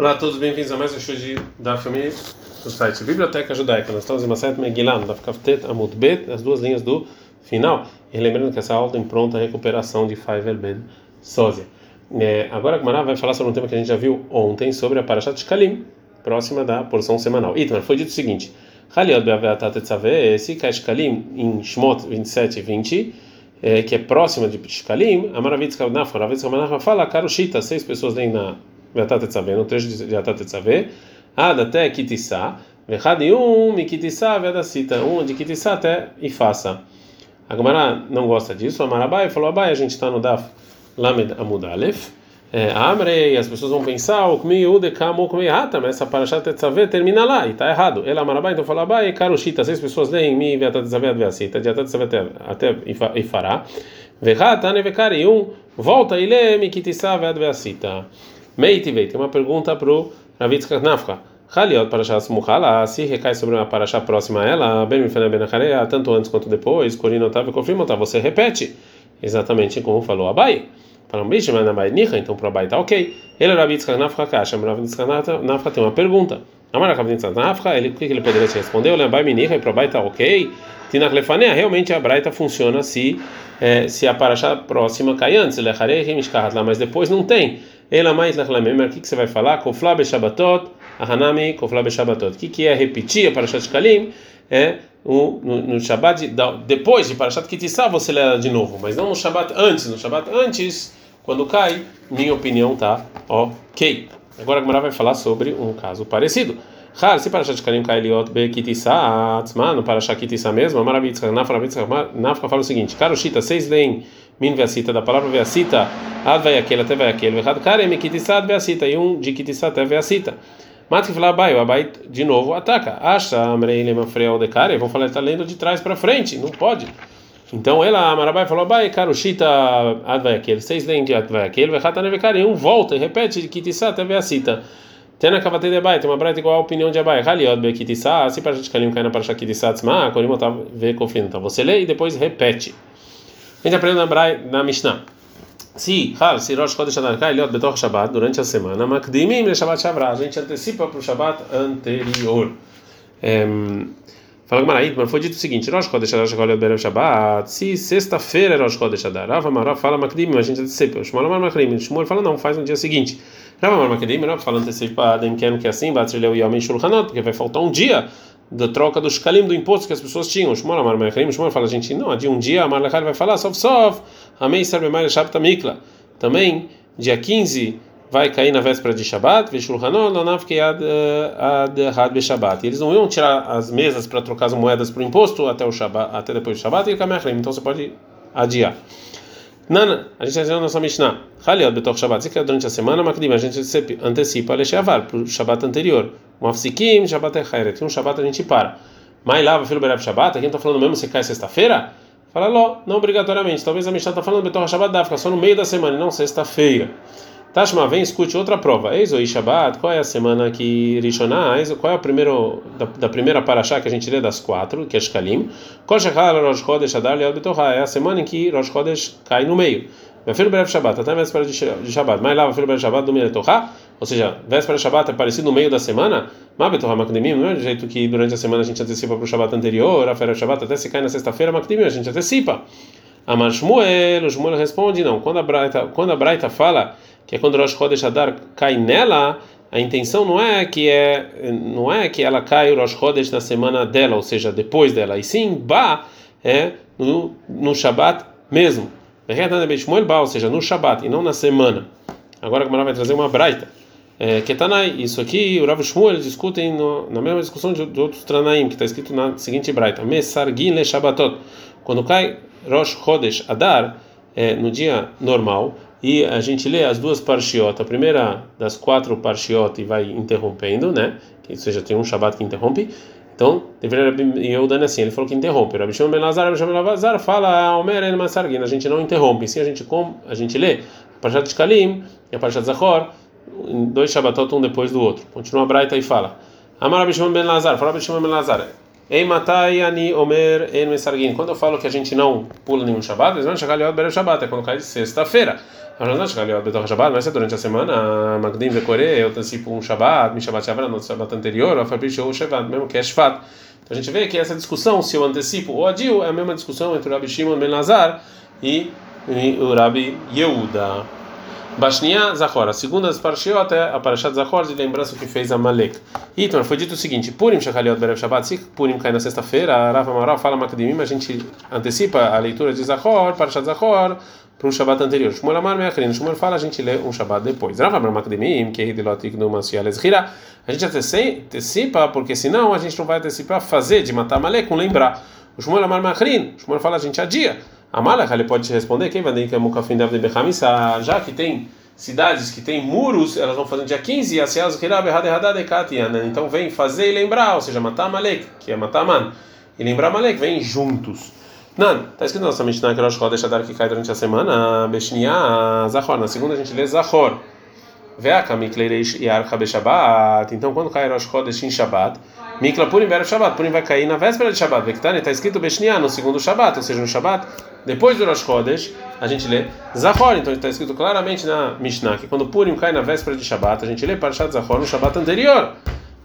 Olá a todos, bem-vindos a mais um show de, da família do site Biblioteca Judaica. Nós estamos em Maset Megillah, da Kaftet Amud Bet, as duas linhas do final. E lembrando que essa aula tem pronta a recuperação de Faivel Ben Sósia. É, agora a Gmará vai falar sobre um tema que a gente já viu ontem, sobre a Parashat Shkalim, próxima da porção semanal. Itmar, foi dito o seguinte: Haliot Beaveatat Etzaveh, Shkalim em Shmot 27 e 20, é, que é próxima de Shkalim, a Maravitz a Maravitz Kavnaf fala, Karushita, seis pessoas nem na Beatat Etzaveh, no trecho de Beatat Etzaveh, Ad até Kitissá, Vechad um, Mikitissá, Vedacita, um de Kitissá até Ifassa. A Gemara não gosta disso, a Marabai falou, Abai, a gente está no Daf Lamed Amud Aleph, é, Amrei, as pessoas vão pensar, o Kmi Ude Kamo Kmi Hata, mas essa Parashat Tetzaveh termina lá, e está errado. Ela Marabai, então falou, Abai, Karushita, seis pessoas leem Mi Beatat Tetzaveh Adveacita, de Atat Tetzaveh até Ifará, Vechad Tane Vekari, um, volta e lê Mikitissá Vedveacita. Meitivei, tem uma pergunta para o Ravitz Nafka. Haliot Parashat Smuchala, se recai sobre uma Parashat próxima a ela, Ben Mifene Ben tanto antes quanto depois, Corino Otávio confirma, tá, você repete, exatamente como falou Abai. Fala um bicho, mas na Abai Nicha, então para Abai tá ok. Ele era Ravitz Nafka Kasha, Ravitz Nafka tem uma pergunta. Amara Ravitz Nafka, ele, o que ele poderia te responder? Ele Abai Minicha e para Abai tá ok. Tinach Lefanea, realmente a Braita funciona se, é, se a Parashat próxima cai antes, Lecharei Remishkahat lá, mas depois não tem. Ela mais Lechlamemer, o que, você vai falar? Kofla Beshabatot, Ahanami Kofla Beshabatot. O que, que é repetir a Parashat Kalim? É no, no, no Shabbat, de, depois de Parashat Kitissá, você lê ela de novo, mas não no Shabbat antes. No Shabbat antes, quando cai, minha opinião tá ok. Agora a Gemara vai falar sobre um caso parecido. Har, se Parashat Kalim cai Eliot Be Kitissá, Atzma, no Parashat Kitissá mesmo, Amarabitzka, Nafra, Nafra fala o seguinte: Karoshita, seis leem min veacita, da palavra veacita, ad vai aquele até vai aquele, vechad karem kitissat veacita, e um de kitissat até veacita. Mas que falar abai, o abai de novo ataca. Acha, amrei lema freio de cara, vão falar, está lendo de trás para frente, não pode. Então ela, Amarabai, falou, abai, karushita, ad vai aquele, seis leem de ad vai aquele, vechad tane vekare, e um volta e repete de kitissat até veacita. Tena kavatei de abai, tem uma breta igual a opinião de abai. Haliot be kitissat, se para a gente cair cai na parasha kitissat, tzma, vê confina. Então você lê e depois repete. A gente aprende na, Brai, na Mishnah. Se, Hal, se Rosh Chodesh Adar cai, Eliot Betor Shabbat, durante a semana, Makdimim le Shabbat Shavra, a gente antecipa para o Shabbat anterior. Fala Gmaraí, mas foi dito o seguinte: Rosh Chodesh Adar Shakol Berev Shabbat. Se sexta-feira é Rosh Chodesh Adar, Rava Mará fala Makdimim, a gente antecipa. Shmuel Amar Makdimim. Shmuel fala não, faz no dia seguinte. Rava Amar Makdimim, Rava fala antecipado, em que é assim, Batzileu Yom Shulchanot, porque vai faltar um dia da troca do shkalim do imposto que as pessoas tinham. Shmuel Amar Mechrim, Shmuel fala, a gente, não, de um dia Amar Lechar vai falar, sof sof, amém serve mais Shabbat Mikla. Também, dia 15 vai cair na véspera de Shabbat, Veshulhanot, Lanav Ad Had Beshabbat. Eles não iam tirar as mesas para trocar as moedas para o imposto até o Shabbat, até depois do Shabbat e Kamechrim, então você pode adiar. Nana, a gente está na nossa Mishnah, Haliot Betor Shabbat, se durante a semana, Makdim, a gente antecipa Lecheavar, para o Shabbat anterior. Um Afsikim, Shabbat Echairet, um Shabbat a gente para. Mas lava, filho Berev Shabbat, aqui não está falando mesmo se cai sexta-feira? Fala, Ló, não obrigatoriamente, talvez a Mishnah está falando Betor Shabbat, dá, fica só no meio da semana, não sexta-feira. Tashma, vem, escute outra prova. Eis o Shabbat, qual é a semana que Rishoná, qual é o primeiro, da, da primeira paraxá que a gente lê das quatro, que é Shkalim. Kol Shechal Rosh Chodesh Adar Leal Betorá, é a semana em que Rosh Chodesh cai no meio. Filho Berev Shabbat, até a véspera de Shabbat. Mas lá, Filho Berev Shabbat do Miletorá, ou seja, véspera de Shabbat é parecido no meio da semana. Mas Betorá Makdemim, não é do jeito que durante a semana a gente antecipa para o Shabbat anterior, a Fera Shabbat até se cai na sexta-feira, Makdemim, a gente antecipa. Amar Shmuel, o Shmuel responde, não. Quando a Braita, quando a Braita fala que é quando Rosh Chodesh Adar cai nela, a intenção não é que é não é que ela cai o Rosh Chodesh na semana dela, ou seja, depois dela, e sim Ba é no, no Shabat mesmo. Ou seja, no Shabat e não na semana. Agora a Gamara vai trazer uma braita. É, Ketanai, isso aqui, o Rav Shmuel discutem no, na mesma discussão de, de outros Tranaim, que está escrito na seguinte braita: Mesargin le Shabatot. Quando cai Rosh Chodesh Adar, é, no dia normal, e a gente lê as duas parshiot, a primeira das quatro parshiot e vai interrompendo, né? Ou seja, tem um Shabat que interrompe. Então, deveria eu dando assim, ele falou que interrompe. Rabi Shimon ben Lazar, Rabi Shimon ben Lazar fala, Omer el Masargin, a gente não interrompe, sim a gente com, a gente lê Parshat de Kalim e a Parshat Zachor, dois Shabatot um depois do outro. Continua a Braita e fala: Amar Rabi Shimon ben Lazar, fala Rabi Shimon ben Lazar. Ei matai ani omer en mesargin. Quando eu falo que a gente não pula nenhum Shabbat, eles vão chegar ali ao Shabbat, é quando cai de sexta-feira. Mas não chegar ali ao Shabbat, mas é durante a semana, Magdim Vekore, eu antecipo um Shabbat, mi Shabbat Shabbat no Shabbat anterior, ou Fabricio ou Shabbat, mesmo que é Shvat. Então a gente vê que essa discussão, se eu antecipo ou adio, é a mesma discussão entre o Rabi Shimon Ben Lazar e, e o Rabi Yehuda. Bashnia Zahor, a segunda Parshiot é a Parashat Zahor de lembrança que fez a Malek. Então, foi dito o seguinte: Purim Shachaliot Berev Shabbat, se Purim cai na sexta-feira, a Rafa Amaral fala Makdimim, a gente antecipa a leitura de Zahor, Parashat Zahor, para um Shabbat anterior. Shmuel Amar Meachrin, Shmuel fala, a gente lê um Shabbat depois. Rafa Amar Makdimim, que Hidilotik no Masiales Hira, a gente antecipa, porque senão a gente não vai antecipar fazer de matar Malek com lembrar. O Shmuel Amar Meachrin, Shmuel fala, a gente adia. A Malek, ele pode te responder, quem vai que é já que tem cidades que têm muros, elas vão fazer no dia 15, e Asias né? então vem fazer e lembrar, ou seja, matar Malek, que é matar Man, e lembrar Malek, vem juntos. Não, está escrito na nossa Mishnah que Rosh Chodesh Adar que cai durante a semana, Beshnia, Zahor, na segunda a gente lê Zahor. Veaka Mikleireish Beshabat. Então, quando cai Rosh Chodesh em Shabbat, Mikla Purim Berev Shabbat, Purim vai cair na véspera de Shabbat. Vektani está escrito Beshnia no segundo Shabbat, ou seja, no Shabbat, depois do Rosh Chodesh, a gente lê Zahor. Então, está escrito claramente na Mishnah que quando Purim cai na véspera de Shabbat, a gente lê Parashat Zahor no Shabbat anterior.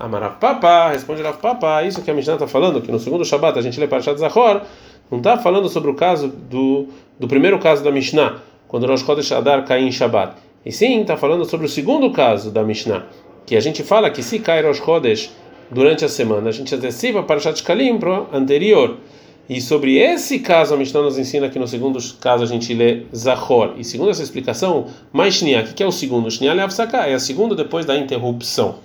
Amarav Papa, responde Rav Papa, isso que a Mishnah está falando, que no segundo Shabbat a gente lê Parashat Zahor, não está falando sobre o caso do, do primeiro caso da Mishnah, quando Rosh Chodesh Adar cai em Shabbat. E sim, está falando sobre o segundo caso da Mishnah, que a gente fala que se cai Rosh Chodesh durante a semana, a gente antecipa para Shat Kalim para anterior. E sobre esse caso, a Mishnah nos ensina que no segundo caso a gente lê Zahor. E segundo essa explicação, mais Shnia, o que é o segundo? Shnia Leavsaka, é a segunda depois da interrupção.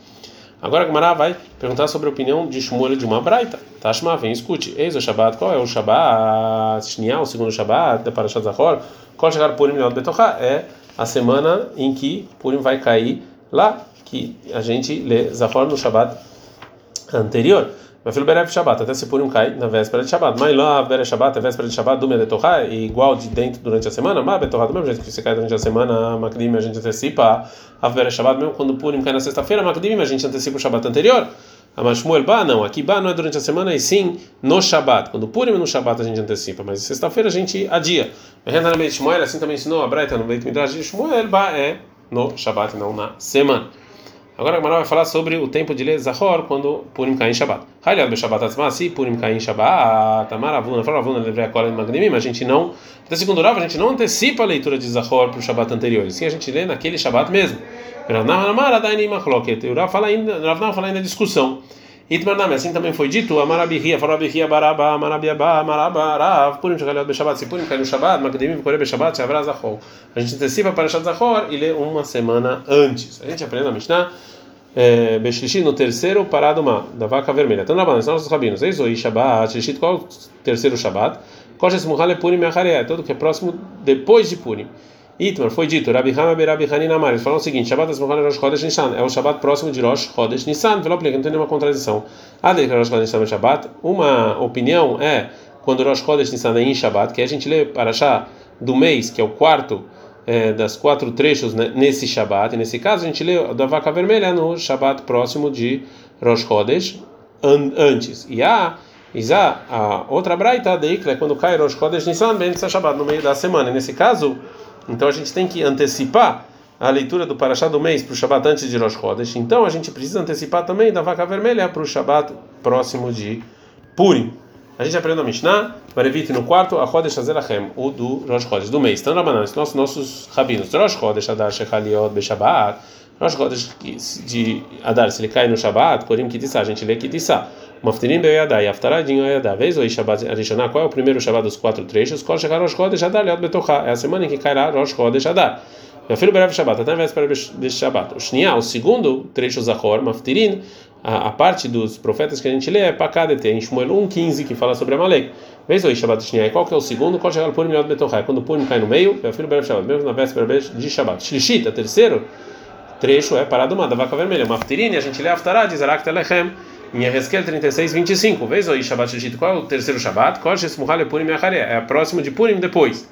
Agora a Gemara vai perguntar sobre a opinião de Shmuel de uma braita. Tashma, vem, escute. Eis o Shabbat, qual é o Shabbat? Shnia, o segundo Shabbat, da Parashat Zahor. Qual chegar Purim Leot Betochá? É a semana em que Purim vai cair lá, que a gente lê Zahor no Shabbat anterior. Mas filho Berev Shabbat, até se Purim cai na véspera de Shabbat. Mas lá, Berev Shabbat, a véspera de Shabbat, do Medetorá, é igual de dentro durante a semana. Mas Betorá, do mesmo jeito que você cai durante a semana, Makdim, a gente antecipa a Berev Shabbat, mesmo quando Purim cai na sexta-feira, Makdim, a gente antecipa o Shabbat anterior. Mas Shmuel Ba, não, aqui Ba não é durante a semana, e sim no Shabbat. Quando Purim é no Shabbat a gente antecipa, mas sexta-feira a gente adia. Shmuel assim também ensinou a Braita no Beit Midrash de Shmuel Ba é no Shabbat, não na semana. Agora a Gemara vai falar sobre o tempo de ler Zahor quando Purim cai em Shabbat. Be Shabbat Atzma, se Purim cai em Shabbat, Tamaravuna, Faravuna, Levrei Kolen Magnemim, a gente não, até segundo Rav, a gente não antecipa a leitura de Zahor para o Shabbat anterior, sim a gente lê naquele Shabbat mesmo. O Rav fala ainda, fala ainda discussão. Itmanam, assim também foi dito, Amarabihia, Farabihia, Baraba, Amarabiaba, Amarabarav, Purim Shagaliot Beshabat, se Purim cai no Shabbat, Magdemim, Kore Beshabat, Shavra Zahor. A gente antecipa para Shabbat Zahor e lê uma semana antes. A gente aprende na Mishnah, é, no terceiro, parado uma, da vaca vermelha. Então, na são nossos rabinos, Eizoi, Shabbat, Shlishit, qual o terceiro Shabbat? Koches Muhale Purim Yachareh, todo que é próximo depois de Purim. Itmar, foi dito, Rabi Hama Rabi Hanin Amar, eles falaram o seguinte, Shabbat Esmochana Rosh Chodesh Nissan, é o Shabbat próximo de Rosh Chodesh Nissan, não tem nenhuma contradição. Adek Rosh Chodesh Nissan é Shabbat, uma opinião é, quando Rosh Chodesh Nissan é em Shabbat, que a gente lê para achar do mês, que é o quarto é, das quatro trechos né, nesse Shabbat, e nesse caso a gente lê da vaca vermelha no Shabbat próximo de Rosh Chodesh, an, antes. E a Isa, a outra braita, que é quando cai Rosh Chodesh Nissan, bem Shabbat, no meio da semana. E nesse caso, então a gente tem que antecipar a leitura do Parashá do mês para o Shabat antes de Rosh Chodesh. Então a gente precisa antecipar também da vaca vermelha para o Shabat próximo de Purim. A gente aprende a Mishnah, Marevite no quarto, a Chodesh Azelachem, o do Rosh Chodesh, do mês. Então, Rabanan, nossos, nossos rabinos, Rosh Chodesh Adar Shechaliot Beshabat, Rosh Chodesh de Adar, se ele cai no Shabat, Purim Kitissá, a gente lê Kitissá. Maftirim Beyadá e Aftaradinho Oyadá. Vez o Shabbat Arishoná, qual é o primeiro Shabbat dos quatro trechos? Qual chegar Rosh Chodesh Adar, Leot Betochá. É a semana em que cairá Rosh Chodesh Adar. Meu filho Berev Shabbat, até a véspera de Shabbat. O Shnia, o segundo trecho Zahor, Maftirin, a, a, parte dos profetas que a gente lê é Pakadete, em Shmuel 1,15, que fala sobre Amalek. Vez o Shabbat Shnia, qual que é o segundo? Qual chegar Purim Leot Betochá. Quando o Purim cai no meio, meu filho Berev Shabbat, mesmo na véspera de Shabbat. Shlishit, terceiro trecho é parado uma da vaca vermelha. Maftirin, a gente lê Aftará, diz Arak Telechem em Ezequiel 36, 25. Vez o Shabbat Shishit, qual é o terceiro Shabbat? Kodesh Muhale Purim Yacharé. É a próxima de Purim depois.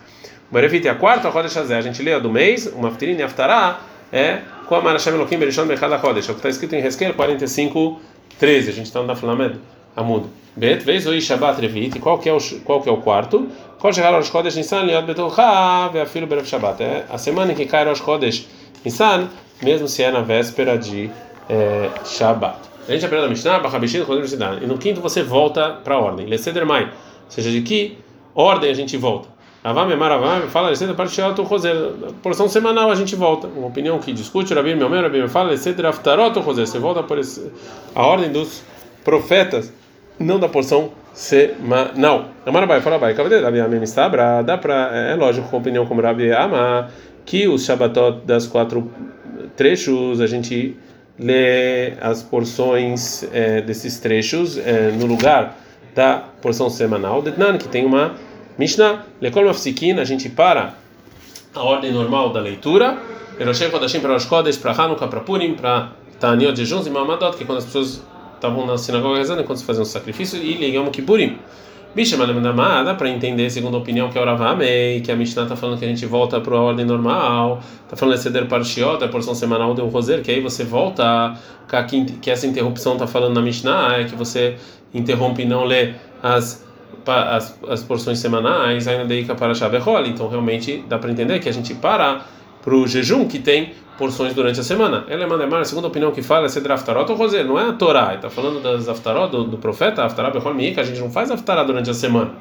Barevit é a quarta, a Chodesh Hazé. A gente lê a do mês, uma Aftirin e Aftará, é como Arashem Elohim Berishon Bechad HaChodesh. É o que está escrito em Ezequiel 45, 13. A gente está na Flamed Amud. Bet, vez o Shabbat Revit, qual que é o qual que é o quarto? Qual chegar aos Kodesh Nissan Liot Betulcha ve afilo Berev Shabbat. É a semana em que cai aos Kodesh Nissan, mesmo se é na véspera de é, Shabbat. A gente aprende na Mishnah, Bachabishim, E no quinto você volta para a ordem. Leseder Mai. Ou seja, de que ordem a gente volta? Avam Emar Avam fala Leseder Parchiot Roser. Porção semanal a gente volta. Uma opinião que discute Rabir Meomer, Rabir fala Leseder Aftarot Roser. Você volta por esse, a ordem dos profetas não da porção semanal. Amarabai, fala vai, dá para é lógico com a opinião como Rabi Ama que os Shabbatot das quatro trechos a gente lê as porções é, desses trechos é, no lugar da porção semanal. Detnan que tem uma Mishnah, Lekol Mafsikin, a gente para a ordem normal da leitura. Eroshem Kodashim para os Kodesh, para Hanukkah, para Purim, para Taniot, jejuns e Mamadot, que quando as pessoas estavam na sinagoga rezando enquanto se faziam um sacrifício e Yom Kippurim. Bicha dá para entender, segundo a opinião que é o Ravamei, que a Mishnah está falando que a gente volta para a ordem normal, está falando de Seder Parshiot, a porção semanal do Roser, que aí você volta, que essa interrupção está falando na Mishnah, é que você interrompe e não lê as, as, as porções semanais, ainda daí para Shabbat Então realmente dá para entender que a gente para para o jejum que tem porções durante a semana. Ela é Mandemar, a segunda opinião que fala é ser Aftarot ou Roser, não é a Torá, ele está falando das Aftarot, do, do profeta, Aftará que a gente não faz Aftará durante a semana.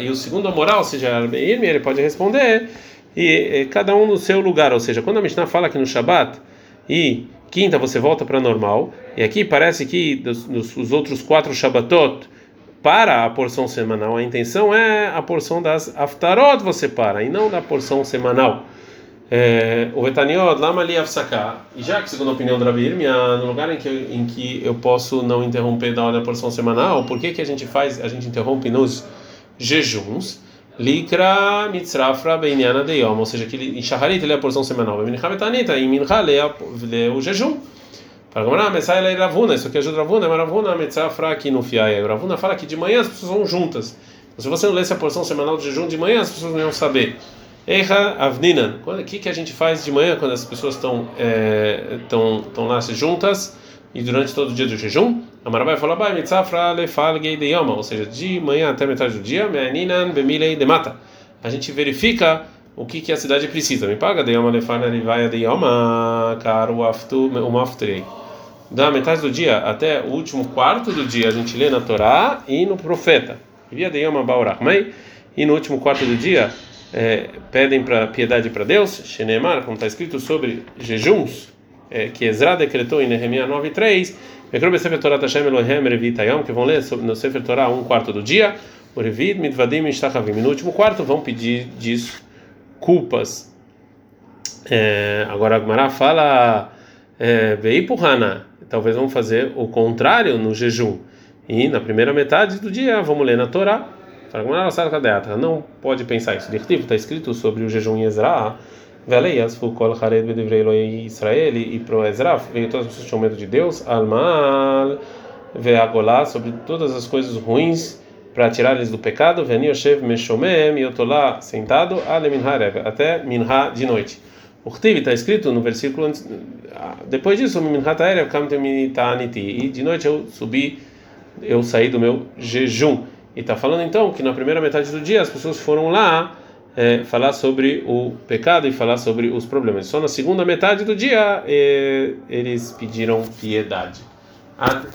E o segundo a moral, ou seja, ele pode responder, e, cada um no seu lugar, ou seja, quando a Mishnah fala que no Shabat e quinta você volta para normal, e aqui parece que dos, dos outros quatro Shabbatot para a porção semanal, a intenção é a porção das aftarot você para, e não da porção semanal. É, o Etaniot, Lama ali Afsaká, e já que, segundo a opinião do Rabi no lugar em que, em que eu posso não interromper da hora da porção semanal, por que, que a gente faz, a gente interrompe nos jejuns? Likra mitzrafra beinyana de yom, ou seja, que em Shaharit ele é a porção semanal, em Mincha betanita, em Mincha é o jejum. Fala, Messai é Ravuna, isso aqui ajuda Ravuna, mas Ravuna, Metzafra aqui no Fiai. Ravuna fala que de manhã as pessoas vão juntas. Se você não lesse a porção semanal de jejum de manhã, as pessoas não iam saber. Erra Avninan. O que, que a gente faz de manhã quando as pessoas estão estão estão lá juntas e durante todo o dia do jejum? Amarabai fala, Bai, Mitzafra lefalgei de yama, ou seja, de manhã até metade do dia, Meaninan bemilei de mata. A gente verifica o que, que a cidade precisa. Me paga de yama lefana rivaia de yama, caro aftu, uma aftrei da metade do dia até o último quarto do dia a gente lê na Torá e no profeta. E no último quarto do dia é, pedem para piedade para Deus, Shenemar, como está escrito sobre jejuns, é, que Ezra decretou em Nehemiah 9:3, que vão ler no Sefer Torah um quarto do dia, no último quarto vão pedir desculpas. É, agora a Gemara fala, é, Veipurana, talvez vamos fazer o contrário no jejum. E na primeira metade do dia vamos ler na Torá. Não pode pensar isso. Está escrito sobre o jejum em Ezra. Israel e pro Ezra veio todas as pessoas tinham medo de Deus. Almal veagolá sobre todas as coisas ruins para tirar eles do pecado. Veni Yoshev Meshomem e eu estou lá sentado até minha de noite. O Khtiv está escrito no versículo ah, depois disso, e de noite eu subi, eu saí do meu jejum. E está falando então que na primeira metade do dia as pessoas foram lá é, falar sobre o pecado e falar sobre os problemas. Só na segunda metade do dia é, eles pediram piedade. Ad.